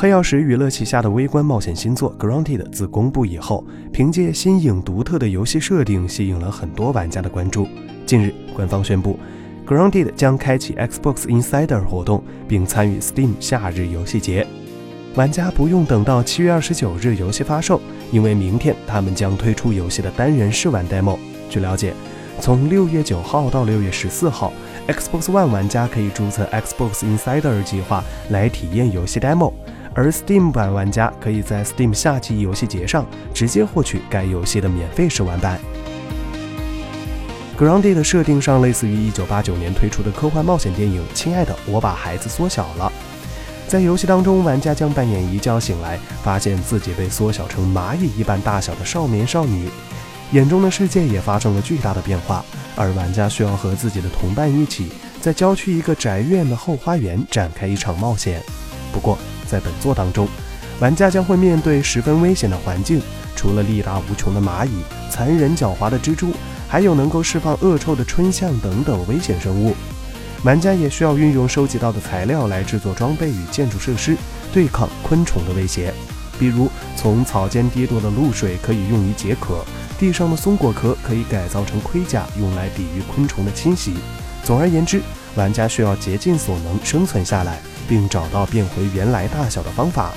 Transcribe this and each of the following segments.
黑曜石娱乐旗下的微观冒险新作《Grounded》自公布以后，凭借新颖独特的游戏设定，吸引了很多玩家的关注。近日，官方宣布，《Grounded》将开启 Xbox Insider 活动，并参与 Steam 夏日游戏节。玩家不用等到七月二十九日游戏发售，因为明天他们将推出游戏的单人试玩 demo。据了解，从六月九号到六月十四号，Xbox One 玩家可以注册 Xbox Insider 计划来体验游戏 demo。而 Steam 版玩家可以在 Steam 夏季游戏节上直接获取该游戏的免费试玩版。Grounded 的设定上类似于1989年推出的科幻冒险电影《亲爱的，我把孩子缩小了》。在游戏当中，玩家将扮演一觉醒来，发现自己被缩小成蚂蚁一般大小的少年少女，眼中的世界也发生了巨大的变化，而玩家需要和自己的同伴一起，在郊区一个宅院的后花园展开一场冒险。不过，在本作当中，玩家将会面对十分危险的环境，除了力大无穷的蚂蚁、残忍狡猾的蜘蛛，还有能够释放恶臭的春象等等危险生物。玩家也需要运用收集到的材料来制作装备与建筑设施，对抗昆虫的威胁。比如，从草间滴落的露水可以用于解渴，地上的松果壳可以改造成盔甲，用来抵御昆虫的侵袭。总而言之，玩家需要竭尽所能生存下来。并找到变回原来大小的方法。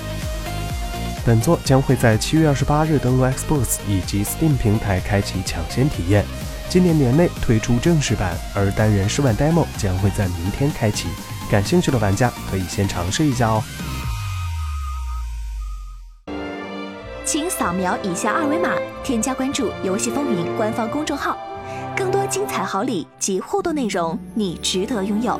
本作将会在七月二十八日登陆 Xbox 以及 Steam 平台开启抢先体验，今年年内推出正式版，而单人试玩 Demo 将会在明天开启。感兴趣的玩家可以先尝试一下哦。请扫描以下二维码，添加关注“游戏风云”官方公众号，精彩好礼及互动内容，你值得拥有。